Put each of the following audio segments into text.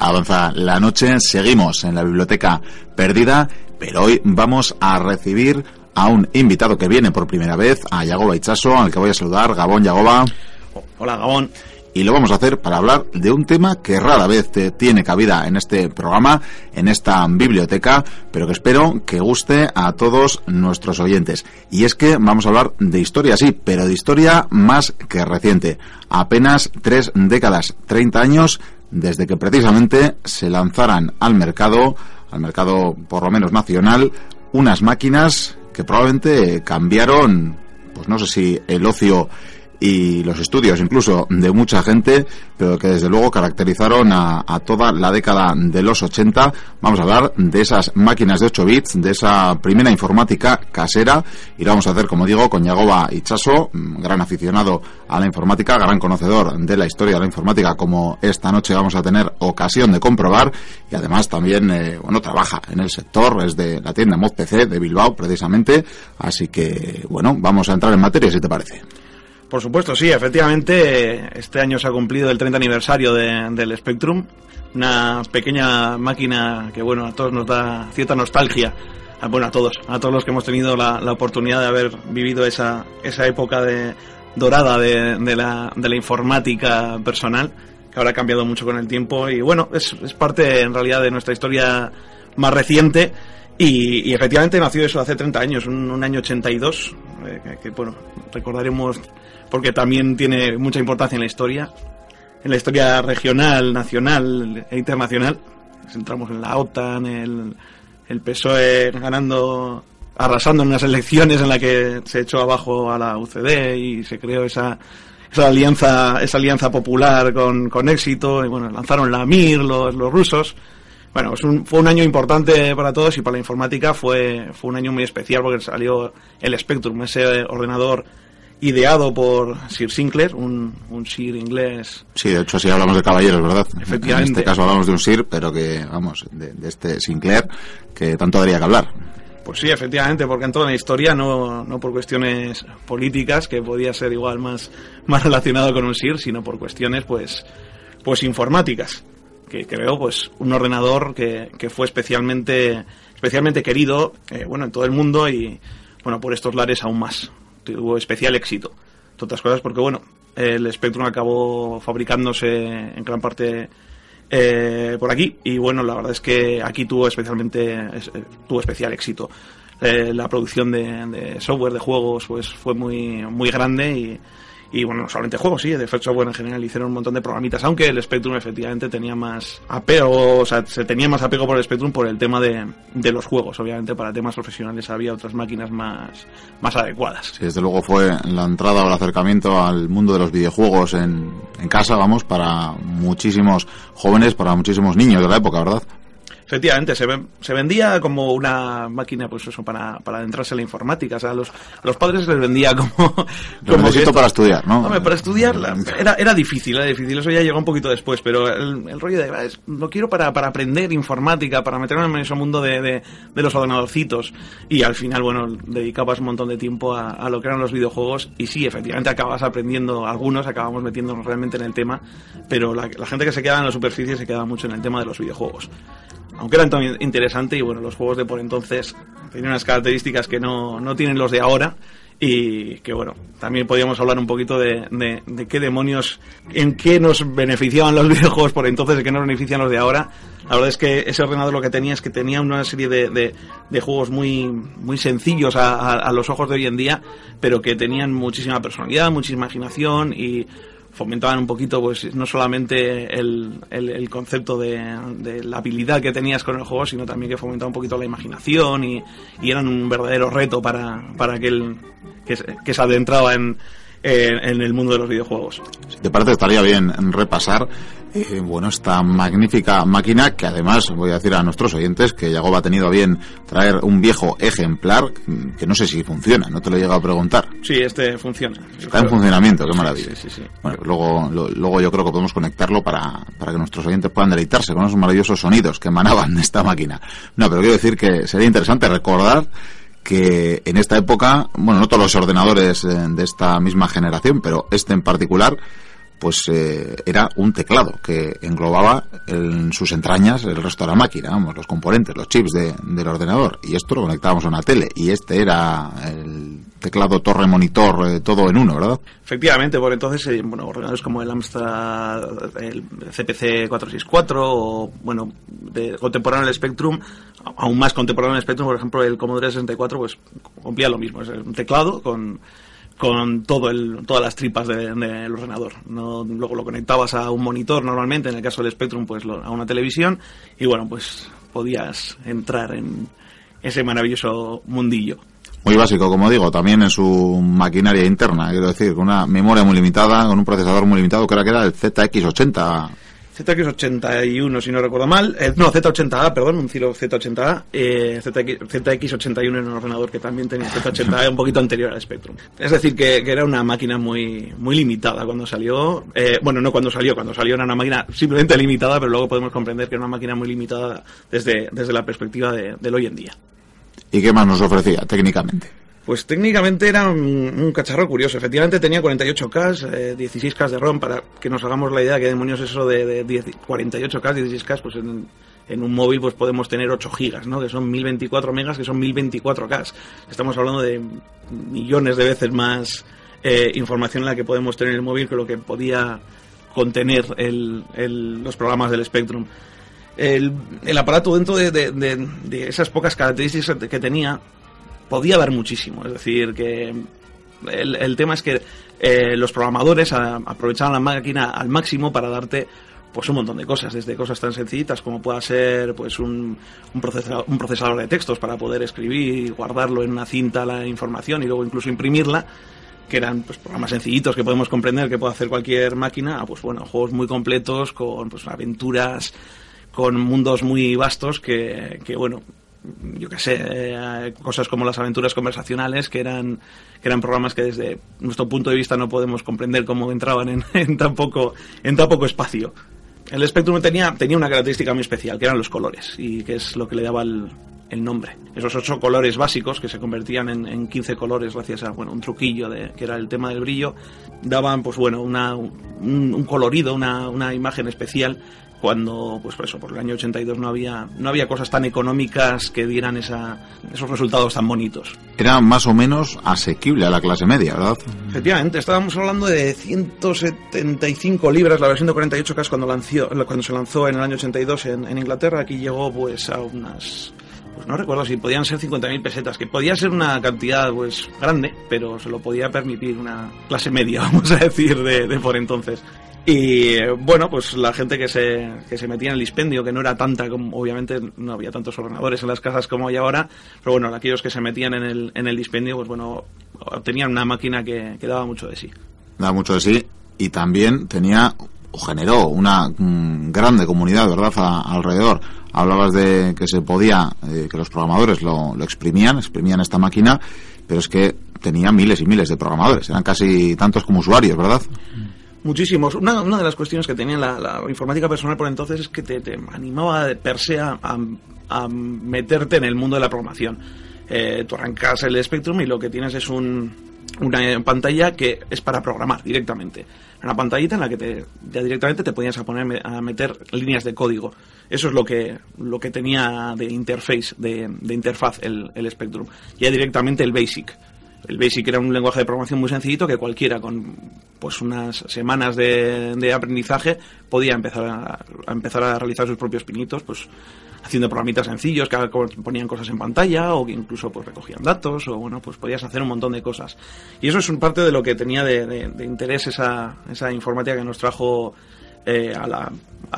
avanza la noche, seguimos en la biblioteca perdida, pero hoy vamos a recibir a un invitado que viene por primera vez, a Yagoba Ichaso, al que voy a saludar. Gabón, Yagoba. Hola, Gabón y lo vamos a hacer para hablar de un tema que rara vez tiene cabida en este programa, en esta biblioteca, pero que espero que guste a todos nuestros oyentes. Y es que vamos a hablar de historia, sí, pero de historia más que reciente. Apenas tres décadas, 30 años, desde que precisamente se lanzaran al mercado, al mercado por lo menos nacional, unas máquinas que probablemente cambiaron, pues no sé si el ocio y los estudios incluso de mucha gente, pero que desde luego caracterizaron a, toda la década de los 80. Vamos a hablar de esas máquinas de 8 bits, de esa primera informática casera, y lo vamos a hacer, como digo, con Yagoba Ichaso, gran aficionado a la informática, gran conocedor de la historia de la informática, como esta noche vamos a tener ocasión de comprobar, y además también, eh, bueno, trabaja en el sector, es de la tienda Mod PC de Bilbao, precisamente, así que, bueno, vamos a entrar en materia, si te parece. Por supuesto, sí, efectivamente, este año se ha cumplido el 30 aniversario del Spectrum, una pequeña máquina que, bueno, a todos nos da cierta nostalgia, bueno, a todos, a todos los que hemos tenido la, oportunidad de haber vivido esa, esa época de, dorada de, la, de la informática personal, que ahora ha cambiado mucho con el tiempo y, bueno, es, es parte en realidad de nuestra historia más reciente y, efectivamente nació eso hace 30 años, un, año 82, eh, que, bueno, recordaremos porque también tiene mucha importancia en la historia, en la historia regional, nacional e internacional. Entramos en la OTAN, el, el PSOE ganando, arrasando en unas elecciones en las que se echó abajo a la UCD y se creó esa, esa alianza, esa alianza popular con, con éxito. Y bueno, lanzaron la MIR los, los rusos. Bueno, fue un año importante para todos y para la informática fue, fue un año muy especial porque salió el Spectrum, ese ordenador ideado por Sir Sinclair, un, un Sir inglés. Sí, de hecho sí hablamos de caballeros, ¿verdad? Efectivamente. En este caso hablamos de un Sir, pero que, vamos, de, este Sinclair, que tanto habría que hablar. Pues sí, efectivamente, porque entró en la historia no, no por cuestiones políticas, que podía ser igual más, más relacionado con un Sir, sino por cuestiones, pues, pues informáticas. Que creo, pues, un ordenador que, que fue especialmente, especialmente querido, eh, bueno, en todo el mundo y, bueno, por estos lares aún más tuvo especial éxito. Entre otras cosas porque, bueno, el Spectrum acabó fabricándose en gran parte eh, por aquí y, bueno, la verdad es que aquí tuvo especialmente eh, tuvo especial éxito. La producción de, de, software, de juegos, pues fue muy, muy grande y y bueno, no solamente juegos, sí, de Software en general hicieron un montón de programitas, aunque el Spectrum efectivamente tenía más apego, o sea, se tenía más apego por el Spectrum por el tema de, de los juegos. Obviamente para temas profesionales había otras máquinas más, más adecuadas. Sí, desde luego fue la entrada o el acercamiento al mundo de los videojuegos en, en casa, vamos, para muchísimos jóvenes, para muchísimos niños de la época, ¿verdad? Efectivamente, se, se vendía como una máquina, pues eso, para, para adentrarse en la informática. O sea, los, los padres les vendía como... como necesito para estudiar, ¿no? Hombre, para estudiar era, era difícil, era difícil. Eso ya llegó un poquito después, pero el, rollo de... lo quiero para, para aprender informática, para meterme en ese mundo de, de, los ordenadorcitos. Y al final, bueno, dedicabas un montón de tiempo a, a, lo que eran los videojuegos. Y sí, efectivamente acabas aprendiendo algunos, acabamos metiéndonos realmente en el tema. Pero la, la gente que se queda en la superficie se queda mucho en el tema de los videojuegos aunque eran tan interesante y bueno, los juegos de por entonces tenían unas características que no, no tienen los de ahora y que bueno, también podríamos hablar un poquito de, de, qué demonios, en qué nos beneficiaban los videojuegos por entonces y qué nos benefician los de ahora. La verdad es que ese ordenador lo que tenía es que tenía una serie de, de juegos muy, muy sencillos a, a, los ojos de hoy en día, pero que tenían muchísima personalidad, muchísima imaginación y fomentaban un poquito, pues no solamente el, el, concepto de, la habilidad que tenías con el juego, sino también que fomentaba un poquito la imaginación y, eran un verdadero reto para, para aquel que, que se adentraba en, en el mundo de los videojuegos. Si te parece, estaría bien repasar eh, bueno, esta magnífica máquina que además voy a decir a nuestros oyentes que Yagoba ha tenido bien traer un viejo ejemplar que no sé si funciona, no te lo he llegado a preguntar. Sí, este funciona. Está en funcionamiento, qué maravilla. Sí, sí, bueno, luego, luego yo creo que podemos conectarlo para, para que nuestros oyentes puedan deleitarse con esos maravillosos sonidos que emanaban de esta máquina. No, pero quiero decir que sería interesante recordar que en esta época, bueno, no todos los ordenadores de esta misma generación, pero este en particular, pues eh, era un teclado que englobaba en sus entrañas el resto de la máquina, vamos, los componentes, los chips del ordenador. Y esto lo conectábamos a una tele. Y este era el teclado torre monitor eh, todo en uno, ¿verdad? Efectivamente, por entonces, eh, bueno, ordenadores como el Amstrad, el CPC 464 o, bueno, de contemporáneo el Spectrum, aún más contemporáneo el Spectrum, por ejemplo, el Commodore 64, pues cumplía lo mismo, es un teclado con con todo el, todas las tripas del ordenador. No, luego lo conectabas a un monitor normalmente, en el caso del Spectrum, pues a una televisión, y bueno, pues podías entrar en ese maravilloso mundillo. Muy básico, como digo, también en su maquinaria interna, quiero decir, con una memoria muy limitada, con un procesador muy limitado, creo que era el ZX80. ZX81, si no recuerdo mal, eh, no, Z80A, perdón, un Cilo Z80A, eh, ZX, 81 en un ordenador que también tenía Z80A un poquito anterior al Spectrum. Es decir, que, era una máquina muy, muy limitada cuando salió, eh, bueno, no cuando salió, cuando salió era una máquina simplemente limitada, pero luego podemos comprender que era una máquina muy limitada desde, desde la perspectiva de, del hoy en día. ¿Y qué más nos ofrecía técnicamente? Pues técnicamente era un, cacharro curioso. Efectivamente tenía 48K, 16K de ROM, para que nos hagamos la idea de qué demonios es eso de, 48K, 16K, pues en, un móvil pues podemos tener 8 gigas, ¿no? Que son 1024 megas, que son 1024K. Estamos hablando de millones de veces más eh, información en la que podemos tener el móvil que lo que podía contener los programas del Spectrum. El, aparato dentro de esas pocas características que tenía podía dar muchísimo. Es decir, que el, tema es que eh, los programadores aprovechaban la máquina al máximo para darte pues un montón de cosas, desde cosas tan sencillitas como pueda ser pues un, un, procesador, un procesador de textos para poder escribir guardarlo en una cinta la información y luego incluso imprimirla, que eran pues programas sencillitos que podemos comprender que puede hacer cualquier máquina, pues bueno, juegos muy completos con pues aventuras con mundos muy vastos que, que bueno, yo qué sé, eh, cosas como las aventuras conversacionales, que eran, que eran programas que desde nuestro punto de vista no podemos comprender cómo entraban en, en, tan, poco, en tan poco espacio. El Spectrum tenía, tenía una característica muy especial, que eran los colores, y que es lo que le daba el, el nombre. Esos ocho colores básicos, que se convertían en, en 15 colores gracias a bueno, un truquillo de, que era el tema del brillo, daban pues bueno, una, un, un colorido, una, una imagen especial cuando, pues por eso, por el año 82 no había, no había cosas tan económicas que dieran esa, esos resultados tan bonitos. Era más o menos asequible a la clase media, ¿verdad? Efectivamente, estábamos hablando de 175 libras la versión de 48K cuando, lanzó, cuando se lanzó en el año 82 en, en Inglaterra, aquí llegó pues a unas pues no recuerdo si podían ser 50.000 pesetas, que podía ser una cantidad pues grande, pero se lo podía permitir una clase media, vamos a decir, de, de por entonces. Y bueno, pues la gente que se, que se metía en el dispendio, que no era tanta, como obviamente no había tantos ordenadores en las casas como hay ahora, pero bueno, aquellos que se metían en el, en el dispendio, pues bueno, tenían una máquina que, que daba mucho de sí. Daba mucho de sí y también tenía o generó una mm, grande comunidad, ¿verdad?, alrededor. Hablabas de que se podía, eh, que los programadores lo, lo exprimían, exprimían esta máquina, pero es que tenía miles y miles de programadores, eran casi tantos como usuarios, ¿verdad? Muchísimos. Una, una de las cuestiones que tenía la, informática personal por entonces es que te, animaba de per se a, a, meterte en el mundo de la programación. Eh, tú arrancas el Spectrum y lo que tienes es un, una pantalla que es para programar directamente. Una pantallita en la que te, ya directamente te podías a poner a meter líneas de código. Eso es lo que, lo que tenía de interface, de, de interfaz el, el Spectrum. Ya directamente el Basic el Basic era un lenguaje de programación muy sencillito que cualquiera con pues unas semanas de, aprendizaje podía empezar a, empezar a realizar sus propios pinitos, pues haciendo programitas sencillos que ponían cosas en pantalla o que incluso pues recogían datos o bueno pues podías hacer un montón de cosas. Y eso es un parte de lo que tenía de, interés esa, esa informática que nos trajo eh, a, la,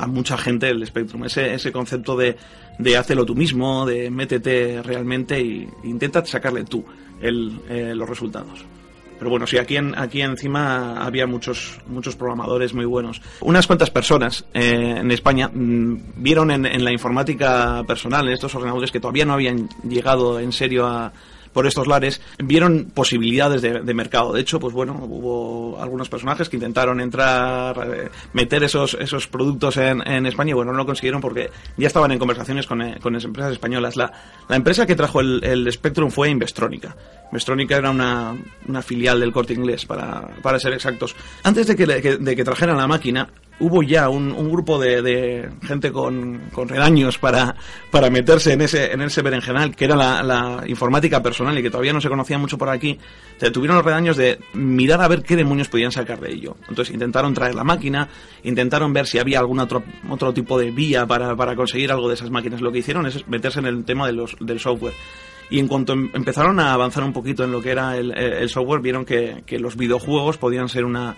mucha gente el Spectrum. Ese, ese concepto de, de hazlo tú mismo de métete realmente e intenta sacarle tú el, eh, los resultados. Pero bueno, sí, aquí, en, aquí encima había muchos, muchos programadores muy buenos. Unas cuantas personas eh, en España mm, vieron en, la informática personal, en estos ordenadores que todavía no habían llegado en serio a por estos lares, vieron posibilidades de, mercado. De hecho, pues bueno, hubo algunos personajes que intentaron entrar, eh, meter esos, esos productos en, España y bueno, no lo consiguieron porque ya estaban en conversaciones con, eh, con las empresas españolas. La, la, empresa que trajo el, Spectrum fue Investrónica. Investrónica era una, una filial del corte inglés, para, para ser exactos. Antes de que, de que trajeran la máquina, hubo ya un, un grupo de, de, gente con, con redaños para, para meterse en ese, en ese berenjenal, que era la, informática personal y que todavía no se conocía mucho por aquí. Se tuvieron los redaños de mirar a ver qué demonios podían sacar de ello. Entonces intentaron traer la máquina, intentaron ver si había algún otro, otro tipo de vía para, para conseguir algo de esas máquinas. Lo que hicieron es meterse en el tema de del software. Y en cuanto em, empezaron a avanzar un poquito en lo que era el, el software, vieron que, que los videojuegos podían ser una,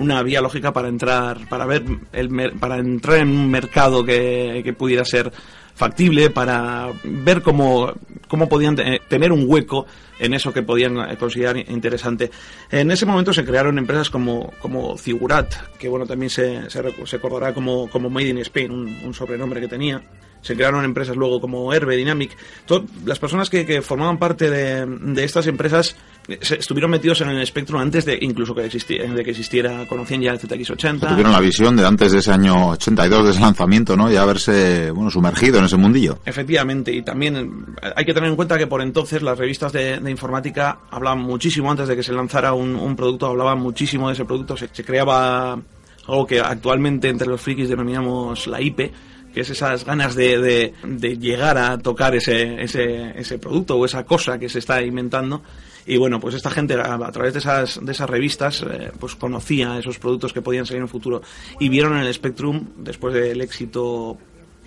una vía lógica para entrar, para ver el, para entrar en un mercado que, que pudiera ser factible, para ver cómo, cómo podían tener un hueco en eso que podían eh, considerar interesante. En ese momento se crearon empresas como, como Figurat, que bueno, también se, se, se recordará como, como Made in Spain, un sobrenombre que tenía se crearon empresas luego como Herbe, Dynamic. las personas que, que, formaban parte de, de estas empresas eh, estuvieron metidos en el Spectrum antes de incluso que existiera, de que existiera, conocían ya el ZX80. tuvieron la visión de antes de ese año 82, de ese lanzamiento, ¿no? Ya haberse, bueno, sumergido en ese mundillo. Efectivamente, y también eh, hay que tener en cuenta que por entonces las revistas de, de informática hablaban muchísimo antes de que se lanzara un, un producto, hablaban muchísimo de ese producto, se, se creaba algo que actualmente entre los frikis denominamos la IP, que es esas ganas de, de, llegar a tocar ese, ese, ese, producto o esa cosa que se está inventando. Y bueno, pues esta gente a, a través de esas, de esas revistas eh, pues conocía esos productos que podían salir en el futuro y vieron en el Spectrum, después del éxito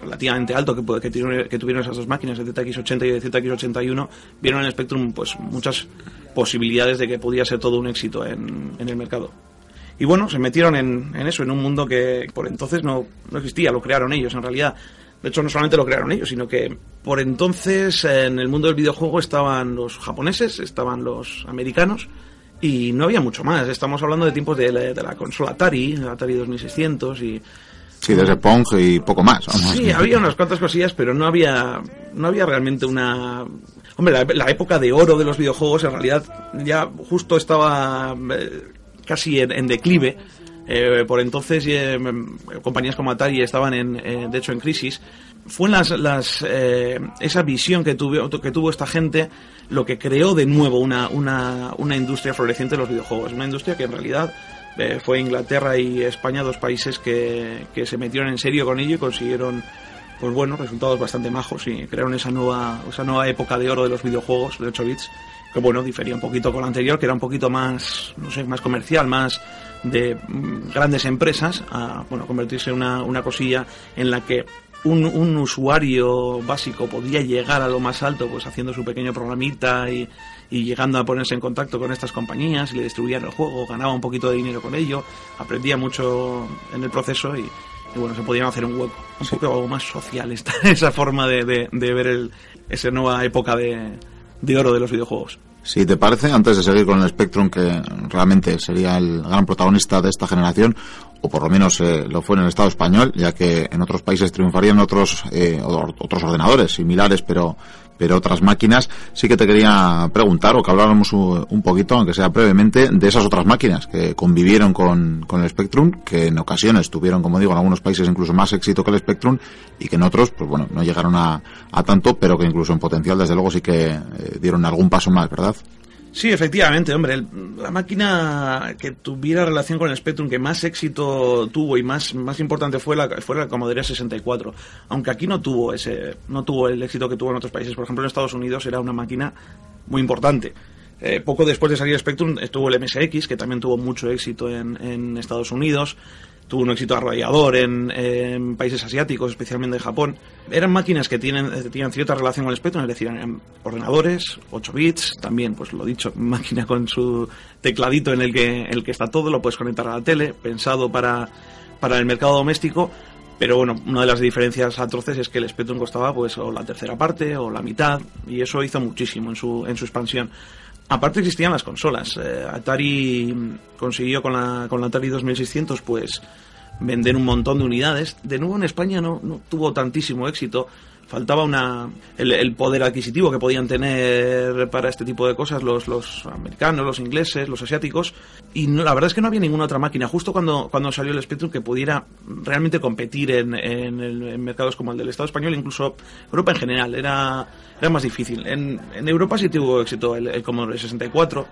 relativamente alto que, que, tuvieron, que tuvieron esas dos máquinas, el ZX80 y el ZX81, vieron en el Spectrum pues muchas posibilidades de que podía ser todo un éxito en, en el mercado. Y bueno, se metieron en, en, eso, en un mundo que por entonces no, no existía, lo crearon ellos en realidad. De hecho, no solamente lo crearon ellos, sino que por entonces en el mundo del videojuego estaban los japoneses, estaban los americanos y no había mucho más. Estamos hablando de tiempos de la, de la consola Atari, Atari 2600 y... Sí, de ese Pong y poco más. Sí, había unas cuantas cosillas, pero no había, no había realmente una... Hombre, la, la época de oro de los videojuegos en realidad ya justo estaba... Eh, casi en, declive. Eh, por entonces eh, compañías como Atari estaban en, eh, de hecho en crisis. Fue las, esa visión que tuvo que tuvo esta gente lo que creó de nuevo una, una, una industria floreciente de los videojuegos. Una industria que en realidad fue Inglaterra y España dos países que, que se metieron en serio con ello y consiguieron pues bueno resultados bastante majos y crearon esa nueva esa nueva época de oro de los videojuegos de 8 bits que bueno, difería un poquito con la anterior, que era un poquito más, no sé, más comercial, más de mm, grandes empresas, a bueno, convertirse en una, una cosilla en la que un, un, usuario básico podía llegar a lo más alto, pues haciendo su pequeño programita y, y llegando a ponerse en contacto con estas compañías, y le distribuían el juego, ganaba un poquito de dinero con ello, aprendía mucho en el proceso y, y bueno, se podían hacer un hueco, un sí. poco más social esta, esa forma de, de, de ver el, esa nueva época de, de oro de los videojuegos. Si te parece, antes de seguir con el Spectrum, que realmente sería el gran protagonista de esta generación, o por lo menos eh, lo fue en el Estado español, ya que en otros países triunfarían otros eh, otros ordenadores similares, pero pero otras máquinas, sí que te quería preguntar o que habláramos un poquito, aunque sea brevemente, de esas otras máquinas que convivieron con, con el Spectrum, que en ocasiones tuvieron, como digo, en algunos países incluso más éxito que el Spectrum y que en otros, pues bueno, no llegaron a, a tanto, pero que incluso en potencial, desde luego, sí que eh, dieron algún paso más, ¿verdad? Sí, efectivamente, hombre, el, la máquina que tuviera relación con el Spectrum que más éxito tuvo y más, más importante fue la, fue la Commodore 64, aunque aquí no tuvo ese, no tuvo el éxito que tuvo en otros países, por ejemplo en Estados Unidos era una máquina muy importante. Eh, poco después de salir Spectrum estuvo el MSX, que también tuvo mucho éxito en, en Estados Unidos tuvo un éxito arrollador en, en, países asiáticos, especialmente en Japón. Eran máquinas que tienen, tenían cierta relación con el Spectrum, es decir, eran ordenadores, 8 bits, también, pues lo dicho, máquina con su tecladito en el que, en el que está todo, lo puedes conectar a la tele, pensado para, para el mercado doméstico, pero bueno, una de las diferencias atroces es que el Spectrum costaba pues o la tercera parte o la mitad, y eso hizo muchísimo en su, en su expansión. Aparte existían las consolas. Eh, Atari consiguió con la, con la Atari 2600 pues vender un montón de unidades. De nuevo en España no, no tuvo tantísimo éxito. Faltaba una el, poder adquisitivo que podían tener para este tipo de cosas los, los americanos, los ingleses, los asiáticos y la verdad es que no había ninguna otra máquina justo cuando, cuando salió el Spectrum que pudiera realmente competir en, en, mercados como el del Estado español, incluso Europa en general, era, era más difícil. En, en Europa sí tuvo éxito el, el Commodore 64,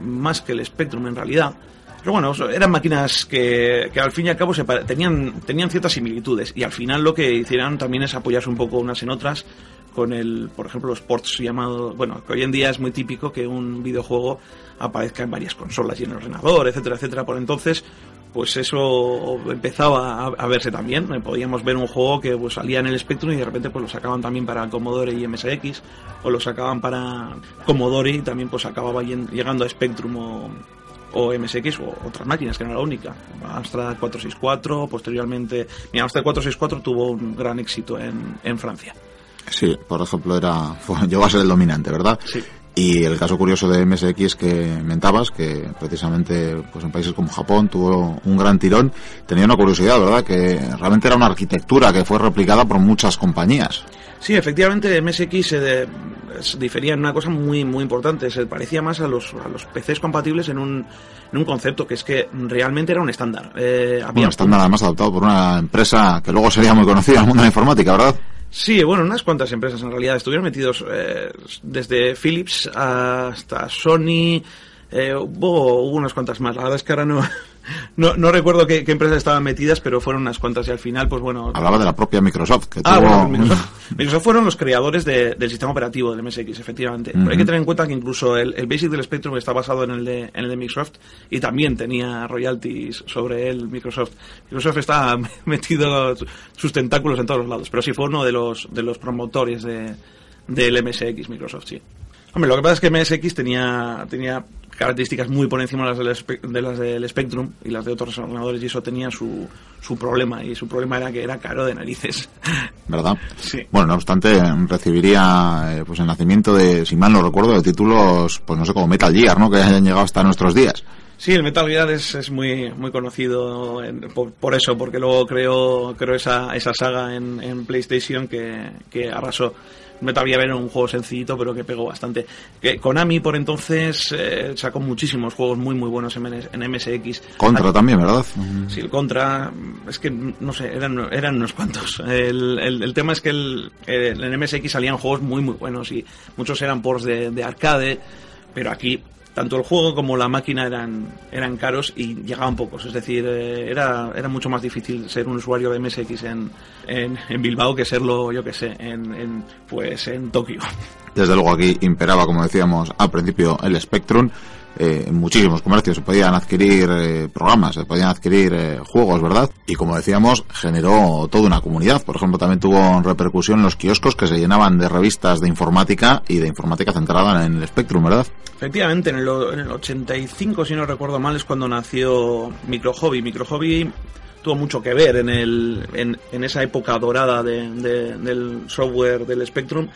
más que el Spectrum en realidad. Pero bueno, eran máquinas que, que al fin y al cabo tenían, tenían ciertas similitudes y al final lo que hicieron también es apoyarse un poco unas en otras con el, por ejemplo, los ports llamados, bueno, que hoy en día es muy típico que un videojuego aparezca en varias consolas y en el ordenador, etcétera, etcétera. Por entonces, pues eso empezaba a, verse también. Podíamos ver un juego que pues, salía en el Spectrum y de repente pues lo sacaban también para Commodore y MSX, o lo sacaban para Commodore y también pues acababa llegando a Spectrum o MSX o otras máquinas, que no era la única. Amstrad 464, posteriormente, mi Amstrad 464 tuvo un gran éxito en, en Francia. Sí, por ejemplo, era, llegó a ser el dominante, ¿verdad? Sí. Y el caso curioso de MSX que mentabas, que precisamente pues en países como Japón tuvo un gran tirón, tenía una curiosidad, ¿verdad? Que realmente era una arquitectura que fue replicada por muchas compañías. Sí, efectivamente MSX se, difería en una cosa muy muy importante, se parecía más a los, a los PCs compatibles en un, en un concepto que es que realmente era un estándar. Eh, había un estándar además adoptado por una empresa que luego sería muy conocida en el mundo de la informática, ¿verdad? Sí, bueno, unas cuantas empresas en realidad estuvieron metidos eh, desde Philips hasta Sony, eh, hubo, hubo, unas cuantas más. La verdad es que ahora no, no, no recuerdo qué, empresas estaban metidas, pero fueron unas cuantas y al final, pues bueno. Hablaba de la propia Microsoft. Que ah, bueno, Microsoft, fueron los creadores del sistema operativo del MSX, efectivamente. hay que tener en cuenta que incluso el, Basic del Spectrum está basado en el, de, en el de Microsoft y también tenía royalties sobre él Microsoft. Microsoft está metido sus tentáculos en todos los lados, pero sí fue uno de los, de los promotores de, del MSX Microsoft, sí. Hombre, lo que pasa es que MSX tenía, tenía características muy por encima de las del, de las del Spectrum y las de otros ordenadores y eso tenía su, su problema y su problema era que era caro de narices. ¿Verdad? Sí. Bueno, no obstante, recibiría eh, pues el nacimiento de, si mal no recuerdo, de títulos, pues no sé, como Metal Gear, ¿no? Que hayan llegado hasta nuestros días. Sí, el Metal Gear es, es muy, muy conocido por, eso, porque luego creó, creó esa, esa saga en, en PlayStation que, que arrasó. Metal Gear era un juego sencillito, pero que pegó bastante. Que Konami, por entonces, eh, sacó muchísimos juegos muy, muy buenos en, en MSX. Contra también, ¿verdad? Sí, el Contra, es que, no sé, eran, eran unos cuantos. El, el, tema es que el, en MSX salían juegos muy, muy buenos y muchos eran ports de, de arcade, pero aquí tanto el juego como la máquina eran, eran caros y llegaban pocos. Es decir, eh, era, era mucho más difícil ser un usuario de MSX en, en, Bilbao que serlo, yo que sé, en, pues en Tokio. Desde luego aquí imperaba, como decíamos al principio, el Spectrum eh, en muchísimos comercios se podían adquirir eh, programas, se podían adquirir eh, juegos, ¿verdad? Y como decíamos, generó toda una comunidad. Por ejemplo, también tuvo repercusión en los kioscos que se llenaban de revistas de informática y de informática centrada en el Spectrum, ¿verdad? Efectivamente, en el, en el 85, si no recuerdo mal, es cuando nació Micro Hobby. Micro Hobby tuvo mucho que ver en, el, en, en esa época dorada de, del software del Spectrum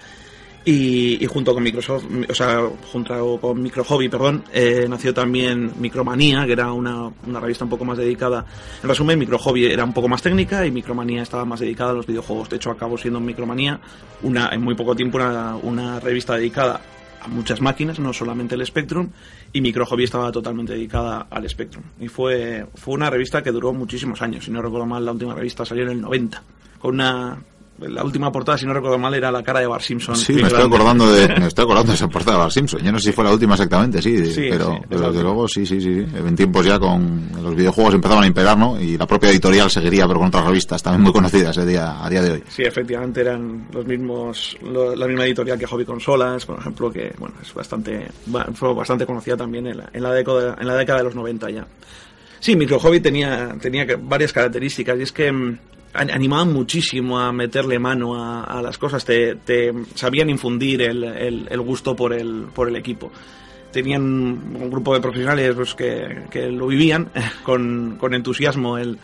y, junto con Microsoft, o sea, junto con Micro Hobby, perdón, eh, nació también Micromanía, que era una, una, revista un poco más dedicada. En resumen, Micro Hobby era un poco más técnica y Micromanía estaba más dedicada a los videojuegos. De hecho, acabó siendo Micromanía una, en muy poco tiempo una, una revista dedicada a muchas máquinas, no solamente el Spectrum, y Micro Hobby estaba totalmente dedicada al Spectrum. Y fue, fue una revista que duró muchísimos años, si no recuerdo mal, la última revista salió en el 90, con una la última portada, si no recuerdo mal, era la cara de Bar Simpson. Sí, me estoy, acordando de, me estoy acordando de esa portada de Bar Simpson. Yo no sé si fue la última exactamente, sí, pero, desde luego sí, sí, sí. En tiempos ya con los videojuegos empezaban a imperar, ¿no? Y la propia editorial seguiría, pero con otras revistas también muy conocidas a día, a día de hoy. Sí, efectivamente eran los mismos, la misma editorial que Hobby Consolas, por ejemplo, que bueno, es bastante, fue bastante conocida también en la, en la, década, en la década de los 90 ya. Sí, Micro Hobby tenía, tenía varias características y es que mm, animaban muchísimo a meterle mano a, las cosas, te, sabían infundir el, el, gusto por el, por el equipo. Tenían un grupo de profesionales pues, que, que, lo vivían con, con entusiasmo el,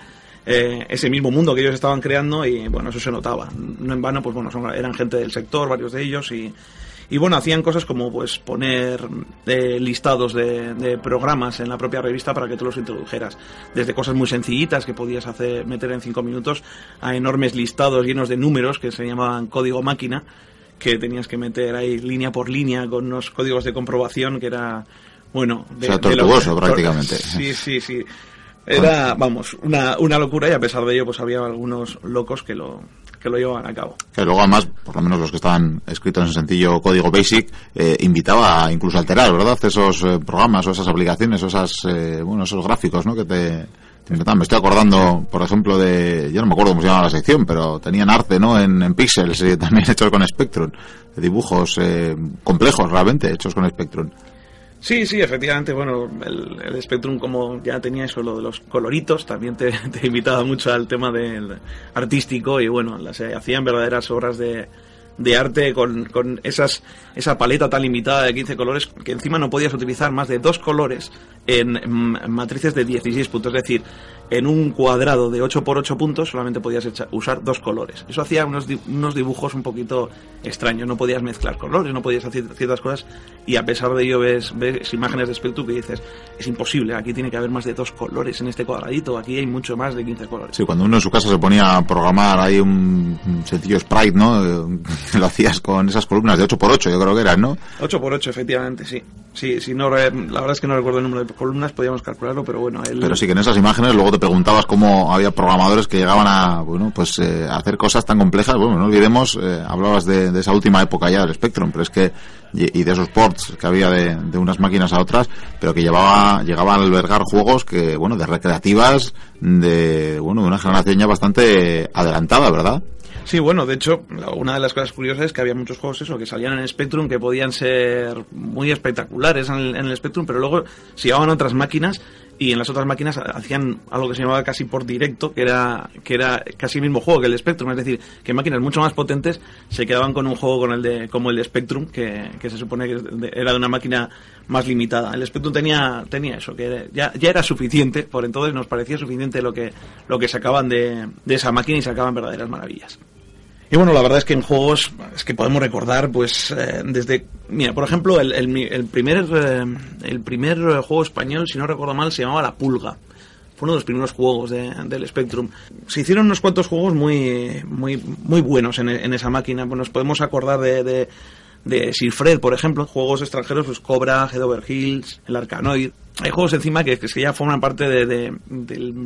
eh, ese mismo mundo que ellos estaban creando y bueno, eso se notaba. No en vano, pues bueno, eran gente del sector, varios de ellos y, Y bueno, hacían cosas como pues poner eh, listados de, de, programas en la propia revista para que tú los introdujeras. Desde cosas muy sencillitas que podías hacer, meter en cinco minutos a enormes listados llenos de números que se llamaban código máquina que tenías que meter ahí línea por línea con unos códigos de comprobación que era bueno de, o sea, tortuoso de prácticamente. Sí sí sí. Era vamos una, una locura y a pesar de ello pues había algunos locos que lo que lo llevaban a cabo que luego además por lo menos los que estaban escritos en sencillo código basic eh, invitaba a incluso alterar verdad esos eh, programas o esas aplicaciones o esas eh, bueno esos gráficos no que te me estoy acordando, por ejemplo, de. Yo no me acuerdo cómo se llamaba la sección, pero tenían arte, ¿no? En, en píxeles, eh, también hechos con Spectrum. Dibujos eh, complejos, realmente, hechos con Spectrum. Sí, sí, efectivamente, bueno, el, el, Spectrum como ya tenía eso, lo de los coloritos, también te, te invitaba mucho al tema del artístico y bueno, eh, hacían verdaderas obras de, de arte con, con esas, esa paleta tan limitada de 15 colores que encima no podías utilizar más de dos colores en matrices de 16 puntos. Es decir, en un cuadrado de 8 por 8 puntos solamente podías echar, usar dos colores. Eso hacía unos, unos dibujos un poquito extraños. No podías mezclar colores, no podías hacer ciertas cosas. Y a pesar de ello ves, ves imágenes de Spectrum que dices, es imposible, aquí tiene que haber más de dos colores en este cuadradito, aquí hay mucho más de 15 colores. Sí, cuando uno en su casa se ponía a programar ahí un, sencillo sprite, ¿no? Lo hacías con esas columnas de 8 por 8 yo creo que eran, ¿no? 8 por 8 efectivamente, sí. Sí, sí no, la verdad es que no recuerdo el número de columnas, podíamos calcularlo, pero bueno. El... Pero sí que en esas imágenes luego te preguntabas cómo había programadores que llegaban a, bueno, pues eh, a hacer cosas tan complejas. Bueno, no olvidemos, eh, hablabas de, de, esa última época ya del Spectrum, pero es que, y, y de esos ports que había de, de, unas máquinas a otras, pero que llevaba, llegaban a albergar juegos que, bueno, de recreativas, de, bueno, de una generación ya bastante adelantada, ¿verdad? Sí, bueno, de hecho, una de las cosas curiosas es que había muchos juegos eso que salían en Spectrum que podían ser muy espectaculares en el, en el Spectrum, pero luego se llevaban otras máquinas y en las otras máquinas hacían algo que se llamaba casi por directo, que era que era casi el mismo juego que el Spectrum, es decir, que máquinas mucho más potentes se quedaban con un juego con el de como el Spectrum, que, que se supone que era de una máquina más limitada. El Spectrum tenía tenía eso, que ya, ya era suficiente, por entonces nos parecía suficiente lo que lo que sacaban de, de esa máquina y sacaban verdaderas maravillas. Y bueno, la verdad es que en juegos es que podemos recordar, pues, eh, desde, mira, por ejemplo, el, el, el primer eh, el primer juego español, si no recuerdo mal, se llamaba La Pulga. Fue uno de los primeros juegos de, del Spectrum. Se hicieron unos cuantos juegos muy muy muy buenos en, en esa máquina. Pues nos podemos acordar de, de de Sir Fred, por ejemplo, juegos extranjeros, pues Cobra, Head Over Hills, el Arkanoid. Hay juegos encima que, que ya forman parte de,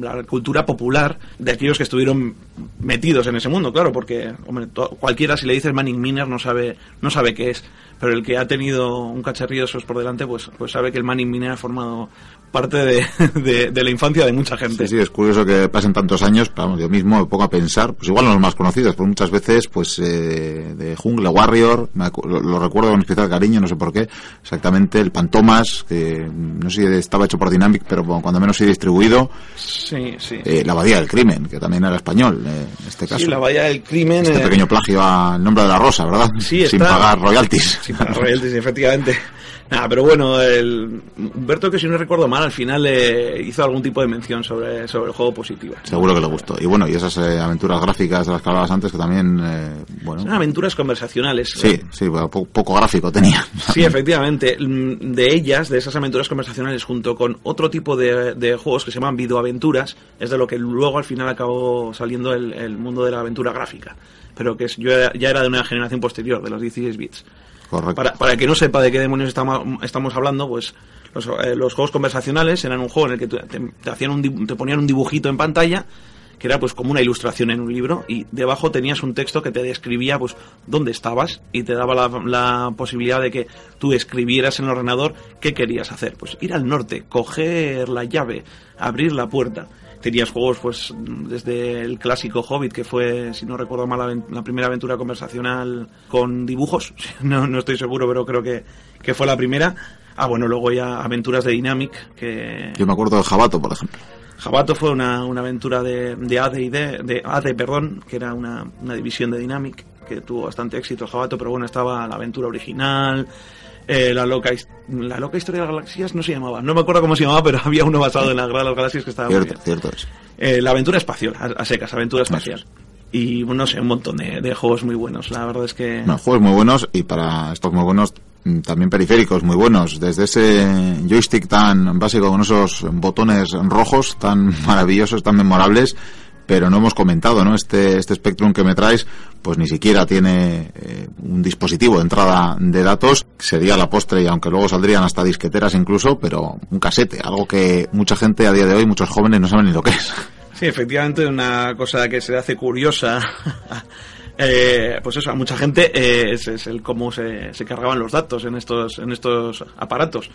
la cultura popular de aquellos que estuvieron metidos en ese mundo, claro, porque hombre, cualquiera si le dices Manning Miner no sabe, no sabe qué es, pero el que ha tenido un cacharrillo de esos por delante, pues, pues sabe que el Manning Miner ha formado parte de, de, de, la infancia de mucha gente. Sí, sí, es curioso que pasen tantos años, pero vamos, yo mismo me pongo a pensar, pues igual no los más conocidos, pero muchas veces, pues, eh, de Jungle Warrior, me, lo, lo, recuerdo con especial cariño, no sé por qué, exactamente, el Pantomas, que no sé si estaba hecho por Dynamic, pero cuando menos sí distribuido. Sí, sí. Eh, la Abadía del Crimen, que también era español, eh, en este caso. Sí, la Abadía del Crimen. Este pequeño plagio al nombre de la rosa, ¿verdad? Sí, está... Sin pagar royalties. Royalties, efectivamente. Nada, pero bueno, el Humberto, que si no recuerdo mal, al final eh, hizo algún tipo de mención sobre, sobre el juego positiva. Seguro que le gustó. Y bueno, y esas eh, aventuras gráficas de las que hablabas antes, que también, eh, bueno... Son aventuras conversacionales. Sí, sí, poco, poco gráfico tenía. Sí, efectivamente. De ellas, de esas aventuras conversacionales, junto con otro tipo de, de juegos que se llaman videoaventuras, es de lo que luego al final acabó saliendo el, el mundo de la aventura gráfica. Pero que es, yo ya era de una generación posterior, de los 16 bits. Correcto. Para, para que no sepa de qué demonios estamos, hablando, pues los, eh, los, juegos conversacionales eran un juego en el que te, te, hacían un, te ponían un dibujito en pantalla que era pues como una ilustración en un libro y debajo tenías un texto que te describía pues dónde estabas y te daba la, la, posibilidad de que tú escribieras en el ordenador qué querías hacer pues ir al norte coger la llave abrir la puerta tenías juegos pues desde el clásico Hobbit que fue si no recuerdo mal la, la primera aventura conversacional con dibujos. No, no estoy seguro pero creo que, que fue la primera. Ah bueno luego ya aventuras de Dynamic que yo me acuerdo de Jabato por ejemplo. Jabato fue una, una aventura de, de AD y D, de AD, perdón, que era una, una división de Dynamic que tuvo bastante éxito Jabato, pero bueno, estaba la aventura original, eh, la loca la loca historia de las galaxias no se llamaba no me acuerdo cómo se llamaba pero había uno basado en la guerra de las galaxias que estaba cierto, muy bien. cierto es. Eh, la aventura espacial a, a, secas aventura espacial y no sé, un montón de, juegos muy buenos. La verdad es que... juegos muy buenos y para estos muy buenos mm, también periféricos muy buenos. Desde ese joystick tan básico con esos botones rojos tan maravillosos, tan memorables, pero no hemos comentado, ¿no? Este, este Spectrum que me traes, pues ni siquiera tiene eh, un dispositivo de entrada de datos, sería la postre y aunque luego saldrían hasta disqueteras incluso, pero un casete, algo que mucha gente a día de hoy, muchos jóvenes no saben ni lo que es. Sí, efectivamente, una cosa que se hace curiosa. Eh, pues eso, a mucha gente eh, es, el cómo se, se, cargaban los datos en estos, en estos aparatos.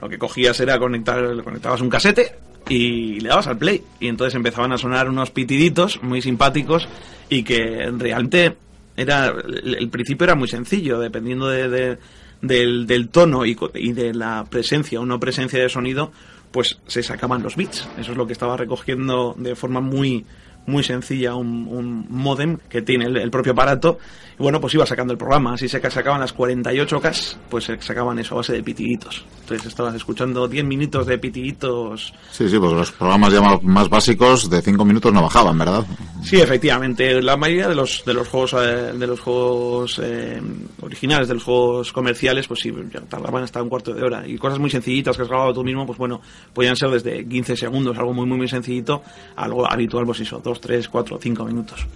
Lo que cogías era conectar, conectabas un casete y le dabas al play. Y entonces empezaban a sonar unos pitiditos muy simpáticos y que realmente era el, principio era muy sencillo, dependiendo de, del, tono y, y, de la presencia o no presencia de sonido, pues se sacaban los bits. Eso es lo que estaba recogiendo de forma muy muy sencilla un, modem que tiene el, propio aparato bueno pues iba sacando el programa. Así se sacaban las 48K pues se sacaban eso a base de pitiditos entonces estabas escuchando 10 minutos de pitiditos sí sí pues los programas ya más básicos de 5 minutos no bajaban verdad sí efectivamente. La mayoría de los de los juegos eh, de los juegos eh, originales de los juegos comerciales pues sí tardaban hasta un cuarto de hora. Y cosas muy sencillitas que has grabado tú mismo pues bueno podían ser desde 15 segundos algo muy muy muy sencillito algo habitual pues eso dos, tres, cuatro, cinco minutos.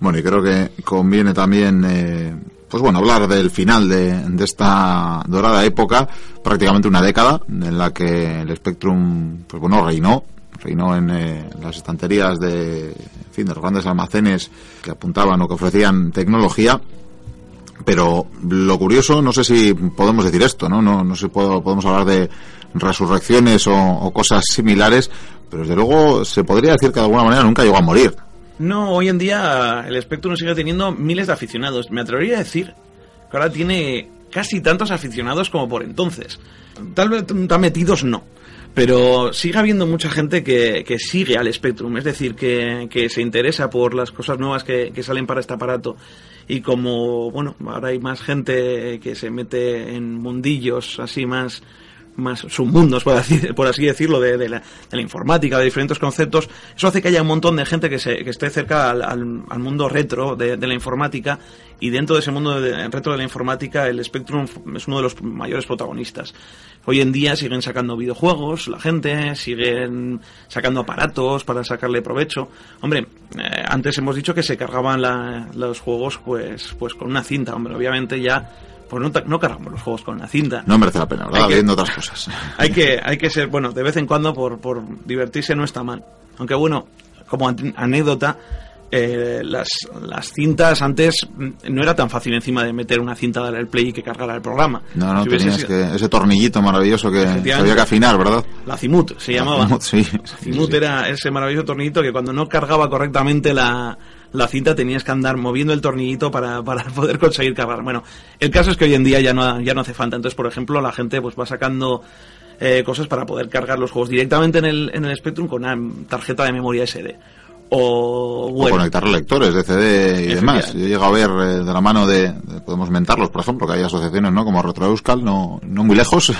Bueno, y creo que conviene también, eh, pues bueno, hablar del final de, esta dorada época, prácticamente una década, en la que el Spectrum, pues bueno, reinó, reinó en eh, las estanterías de, en fin, de los grandes almacenes que apuntaban o que ofrecían tecnología. Pero lo curioso, no sé si podemos decir esto, ¿no? No, no sé si podemos hablar de resurrecciones o, cosas similares, pero desde luego se podría decir que de alguna manera nunca llegó a morir. No, hoy en día el Spectrum sigue teniendo miles de aficionados. Me atrevería a decir que ahora tiene casi tantos aficionados como por entonces. Tal vez tan metidos no. Pero sigue habiendo mucha gente que, que sigue al Spectrum, es decir, que, que, se interesa por las cosas nuevas que, que salen para este aparato. Y como, bueno, ahora hay más gente que se mete en mundillos así más más submundos, por así, por así decirlo, de, la, de, la, informática, de diferentes conceptos, eso hace que haya un montón de gente que, se, que esté cerca al, mundo retro de, la informática y dentro de ese mundo retro de la informática el Spectrum es uno de los mayores protagonistas. Hoy en día siguen sacando videojuegos, la gente, siguen sacando aparatos para sacarle provecho. Hombre, eh, antes hemos dicho que se cargaban la, los juegos pues, pues con una cinta, hombre, obviamente ya pues no, no, cargamos los juegos con la cinta. No merece la pena, ¿verdad? Viendo otras cosas. Hay que, hay que ser, bueno, de vez en cuando por, por divertirse no está mal. Aunque bueno, como anécdota, eh, las, las cintas antes no era tan fácil encima de meter una cinta del play y que cargara el programa. No, no, tenías que, ese tornillito maravilloso que había que afinar, ¿verdad? La Cimut se llamaba. Cimut, sí. Cimut era ese maravilloso tornillito que cuando no cargaba correctamente la, la cinta tenías que andar moviendo el tornillito para, para poder conseguir cargar. Bueno, el caso es que hoy en día ya no, ya no hace falta. Entonces, por ejemplo, la gente pues va sacando eh, cosas para poder cargar los juegos directamente en el, en el Spectrum con una tarjeta de memoria SD. O, conectar lectores de CD y demás. Yo llego a ver eh, de la mano de, podemos mentarlos, por ejemplo, que hay asociaciones, ¿no? Como Retro Euskal, no, no muy lejos,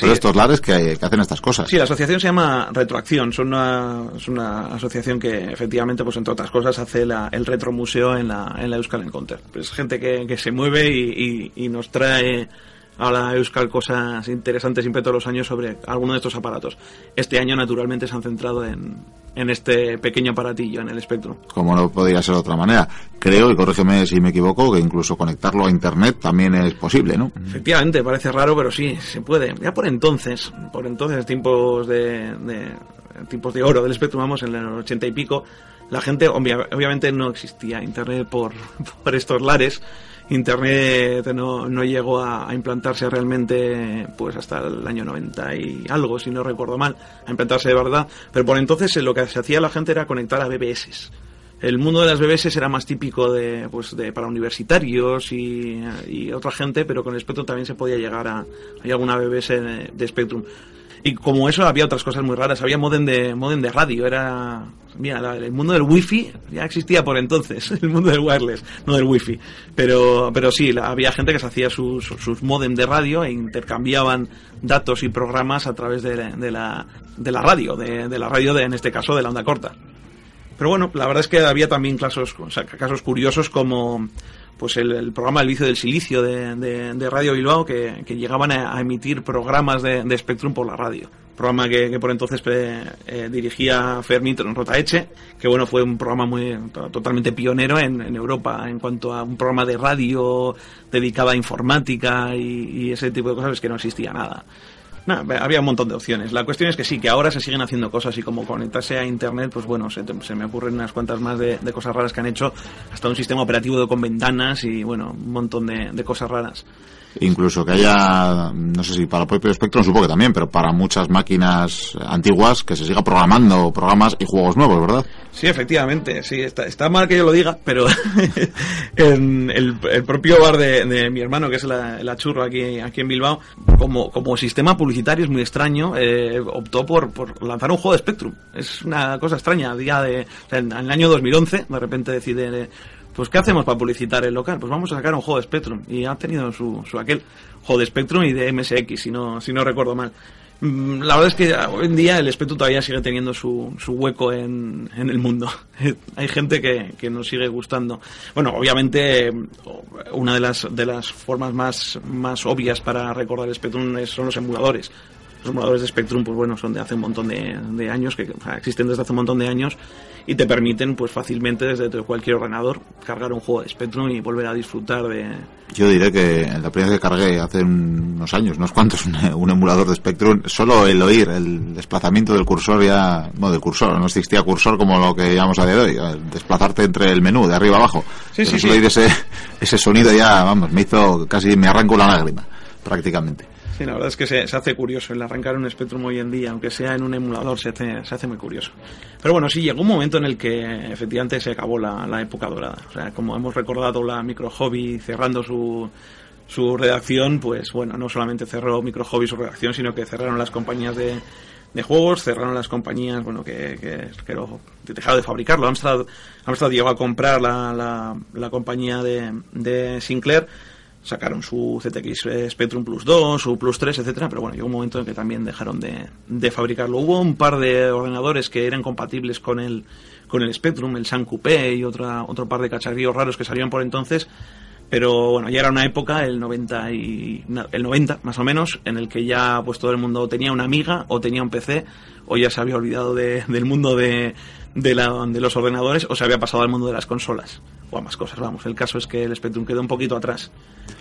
pero estos lares que, que, hacen estas cosas. Sí, la asociación se llama Retroacción, son una, es una asociación que efectivamente, pues entre otras cosas, hace la, el retromuseo en la, en la Euskal Encounter. Es gente que, que se mueve y, y, y nos trae a la Euskal cosas interesantes siempre todos los años sobre alguno de estos aparatos. Este año, naturalmente, se han centrado en, en este pequeño aparatillo, en el Spectrum. Como no podría ser de otra manera. Creo, y corrígeme si me equivoco, que incluso conectarlo a Internet también es posible, ¿no? Efectivamente, parece raro, pero sí, se puede. Ya por entonces, por entonces, tiempos de, de tiempos de oro del Spectrum, vamos, en el ochenta y pico, la gente, obviamente no existía Internet por, por estos lares, Internet no, no llegó a, implantarse realmente pues hasta el año 90 y algo, si no recuerdo mal, a implantarse de verdad. Pero por entonces lo que se hacía la gente era conectar a BBS. El mundo de las BBS era más típico de, pues de, para universitarios y, y otra gente, pero con Spectrum también se podía llegar a... Hay alguna BBS de Spectrum. Y como eso había otras cosas muy raras. Había modem de, modem de radio. Era. Mira, el mundo del wifi ya existía por entonces. El mundo del wireless, no del wifi. Pero, pero sí, había gente que se hacía sus, sus modem de radio e intercambiaban datos y programas a través de, la, de la radio. De, de la radio, de, en este caso, de la onda corta. Pero bueno, la verdad es que había también casos, casos curiosos como pues el, programa El vicio del silicio de, Radio Bilbao que, llegaban a, emitir programas de, Spectrum por la radio. Programa que, por entonces eh, eh, dirigía Fermín Rotaeche, que bueno, fue un programa muy totalmente pionero en, Europa en cuanto a un programa de radio dedicado a informática y, y ese tipo de cosas, es que no existía nada había un montón de opciones. La cuestión es que sí, que ahora se siguen haciendo cosas y como conectarse a Internet, pues bueno, se, me ocurren unas cuantas más de, cosas raras que han hecho, hasta un sistema operativo con ventanas y bueno, un montón de cosas raras. Incluso que haya, no sé si para el propio Spectrum, supongo que también, pero para muchas máquinas antiguas que se siga programando programas y juegos nuevos, ¿verdad? Sí, efectivamente, sí, está, mal que yo lo diga, pero en el, propio bar de, mi hermano, que es la, Churro aquí, aquí en Bilbao, como, como sistema publicitario es muy extraño, eh, optó por, por lanzar un juego de Spectrum. Es una cosa extraña, día de, en, el año 2011, de repente decide pues ¿qué hacemos para publicitar el local? Pues vamos a sacar un juego de Spectrum. Y ha tenido su, su aquel juego de Spectrum y de MSX, si no, si no recuerdo mal. Mm, la verdad es que hoy en día el Spectrum todavía sigue teniendo su, su hueco en, en el mundo. Hay gente que, que nos sigue gustando. Bueno, obviamente una de las, de las formas más, más obvias para recordar el Spectrum son los emuladores los emuladores de Spectrum, pues bueno, son de hace un montón de, de años, que existen desde hace un montón de años y te permiten pues fácilmente desde cualquier ordenador cargar un juego de Spectrum y volver a disfrutar de... Yo diré que la primera vez que cargué hace unos años, unos cuantos, un, emulador de Spectrum, solo el oír el desplazamiento del cursor ya, no del cursor, no existía cursor como lo que llamamos a día de hoy, desplazarte entre el menú de arriba a abajo. Sí, sí, solo oír ese, ese sonido ya, vamos, me hizo casi, me arrancó la lágrima, prácticamente. Sí, la verdad es que se, hace curioso el arrancar un Spectrum hoy en día, aunque sea en un emulador, se hace, se hace muy curioso. Pero bueno, sí, llegó un momento en el que efectivamente se acabó la, época dorada. O sea, como hemos recordado la Micro Hobby cerrando su, su redacción, pues bueno, no solamente cerró Micro Hobby su redacción, sino que cerraron las compañías de, de juegos, cerraron las compañías, bueno, que, que, que dejaron de fabricarlo. Amstrad, Amstrad llegó a comprar la, la, la compañía de, de Sinclair sacaron su ZX eh, Spectrum Plus 2, su Plus 3, etcétera, pero bueno, llegó un momento en que también dejaron de, fabricarlo. Hubo un par de ordenadores que eran compatibles con el, con el Spectrum, el San Coupé y otra, otro par de cacharrillos raros que salían por entonces, pero bueno, ya era una época, el 90 y el 90 más o menos, en el que ya pues todo el mundo tenía una amiga o tenía un PC o ya se había olvidado del mundo de, de, la, de los ordenadores o se había pasado al mundo de las consolas o a más cosas, vamos. El caso es que el Spectrum quedó un poquito atrás,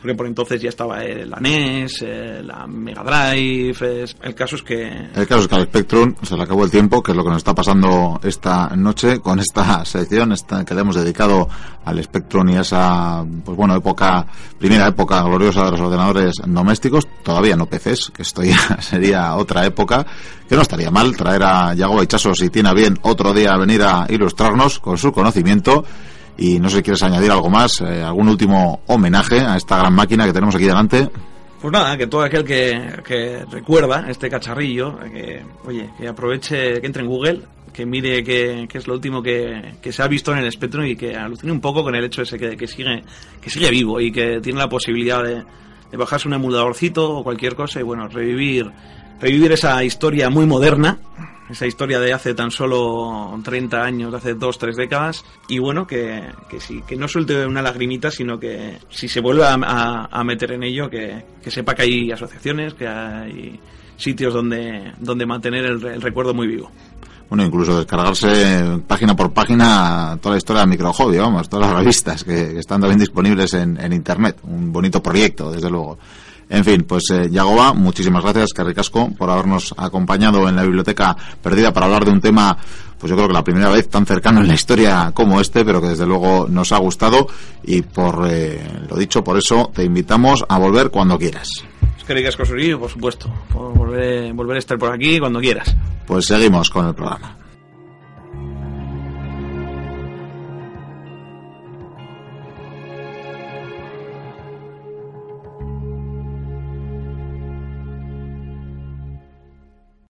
porque por entonces ya estaba la NES, la Mega Drive, el caso es que... El caso es que al Spectrum se le acabó el tiempo, que es lo que nos está pasando esta noche con esta sección esta, que le hemos dedicado al Spectrum y a esa, pues bueno, época, primera época gloriosa de los ordenadores domésticos, todavía no PCs, que esto ya sería otra época, que no estaría mal traer a Yago Baichaso si tiene bien otro día venir a ilustrarnos con su conocimiento. Y no sé si quieres añadir algo más, eh, algún último homenaje a esta gran máquina que tenemos aquí delante. Pues nada, que todo aquel que, que recuerda este cacharrillo, que, oye, que aproveche, que entre en Google, que mire qué, es lo último que, que, se ha visto en el espectro y que alucine un poco con el hecho ese que, que sigue, que sigue vivo y que tiene la posibilidad de, de bajarse un emuladorcito o cualquier cosa y bueno, revivir, revivir esa historia muy moderna esa historia de hace tan solo 30 años, de hace dos, tres décadas, y bueno, que, que sí, que no suelte una lagrimita, sino que si se vuelve a, meter en ello, que, que, sepa que hay asociaciones, que hay sitios donde, donde mantener el, recuerdo muy vivo. Bueno, incluso descargarse página por página toda la historia de Micro Hobby, vamos, todas las revistas que, están también disponibles en, en Internet. Un bonito proyecto, desde luego. En fin, pues eh, Yagoba, muchísimas gracias, Carricasco, por habernos acompañado en la biblioteca perdida para hablar de un tema, pues yo creo que la primera vez tan cercano en la historia como este, pero que desde luego nos ha gustado y por eh, lo dicho, por eso te invitamos a volver cuando quieras. Carricasco, por supuesto, por volver, volver a estar por aquí cuando quieras. Pues seguimos con el programa.